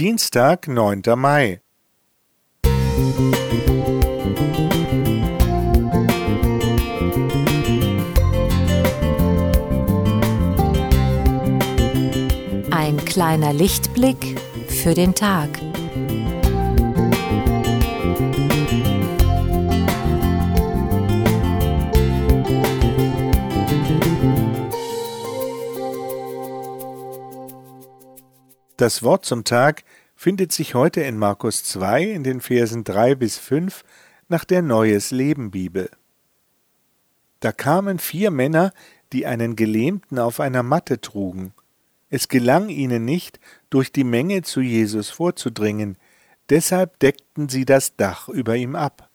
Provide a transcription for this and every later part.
Dienstag, 9. Mai. Ein kleiner Lichtblick für den Tag. Das Wort zum Tag findet sich heute in Markus 2 in den Versen 3 bis 5 nach der Neues Leben Bibel. Da kamen vier Männer, die einen Gelähmten auf einer Matte trugen. Es gelang ihnen nicht, durch die Menge zu Jesus vorzudringen, deshalb deckten sie das Dach über ihm ab.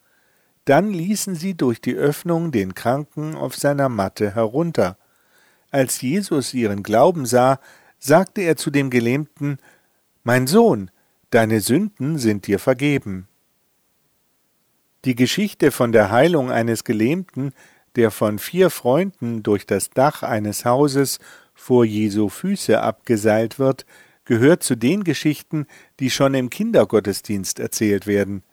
Dann ließen sie durch die Öffnung den Kranken auf seiner Matte herunter. Als Jesus ihren Glauben sah, sagte er zu dem Gelähmten, Mein Sohn, deine Sünden sind dir vergeben. Die Geschichte von der Heilung eines Gelähmten, der von vier Freunden durch das Dach eines Hauses vor Jesu Füße abgeseilt wird, gehört zu den Geschichten, die schon im Kindergottesdienst erzählt werden.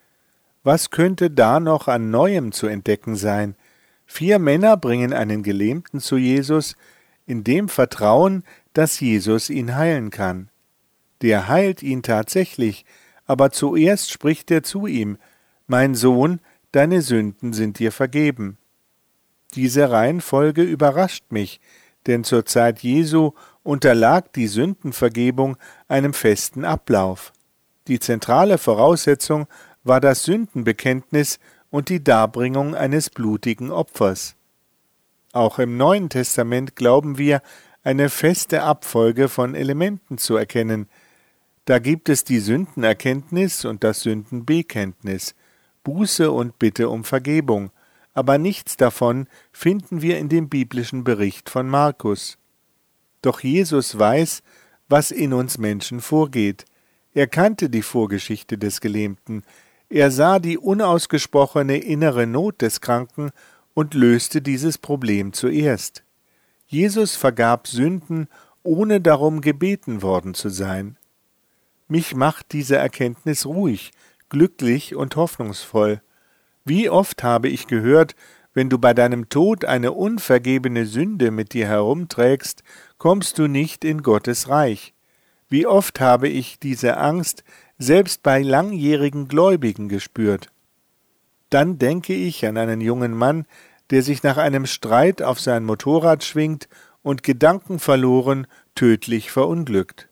Was könnte da noch an Neuem zu entdecken sein? Vier Männer bringen einen Gelähmten zu Jesus, in dem Vertrauen, dass Jesus ihn heilen kann. Der heilt ihn tatsächlich, aber zuerst spricht er zu ihm Mein Sohn, deine Sünden sind dir vergeben. Diese Reihenfolge überrascht mich, denn zur Zeit Jesu unterlag die Sündenvergebung einem festen Ablauf. Die zentrale Voraussetzung war das Sündenbekenntnis und die Darbringung eines blutigen Opfers. Auch im Neuen Testament glauben wir, eine feste Abfolge von Elementen zu erkennen. Da gibt es die Sündenerkenntnis und das Sündenbekenntnis, Buße und Bitte um Vergebung, aber nichts davon finden wir in dem biblischen Bericht von Markus. Doch Jesus weiß, was in uns Menschen vorgeht. Er kannte die Vorgeschichte des Gelähmten, er sah die unausgesprochene innere Not des Kranken und löste dieses Problem zuerst. Jesus vergab Sünden, ohne darum gebeten worden zu sein. Mich macht diese Erkenntnis ruhig, glücklich und hoffnungsvoll. Wie oft habe ich gehört, wenn du bei deinem Tod eine unvergebene Sünde mit dir herumträgst, kommst du nicht in Gottes Reich. Wie oft habe ich diese Angst selbst bei langjährigen Gläubigen gespürt. Dann denke ich an einen jungen Mann, der sich nach einem Streit auf sein Motorrad schwingt und gedankenverloren tödlich verunglückt.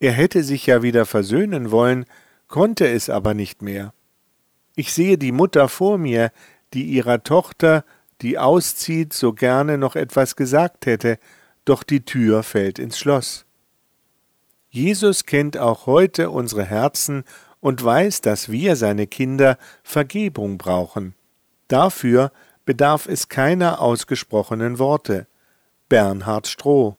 Er hätte sich ja wieder versöhnen wollen, konnte es aber nicht mehr. Ich sehe die Mutter vor mir, die ihrer Tochter, die auszieht, so gerne noch etwas gesagt hätte, doch die Tür fällt ins Schloss. Jesus kennt auch heute unsere Herzen und weiß, dass wir, seine Kinder, Vergebung brauchen. Dafür bedarf es keiner ausgesprochenen Worte. Bernhard Stroh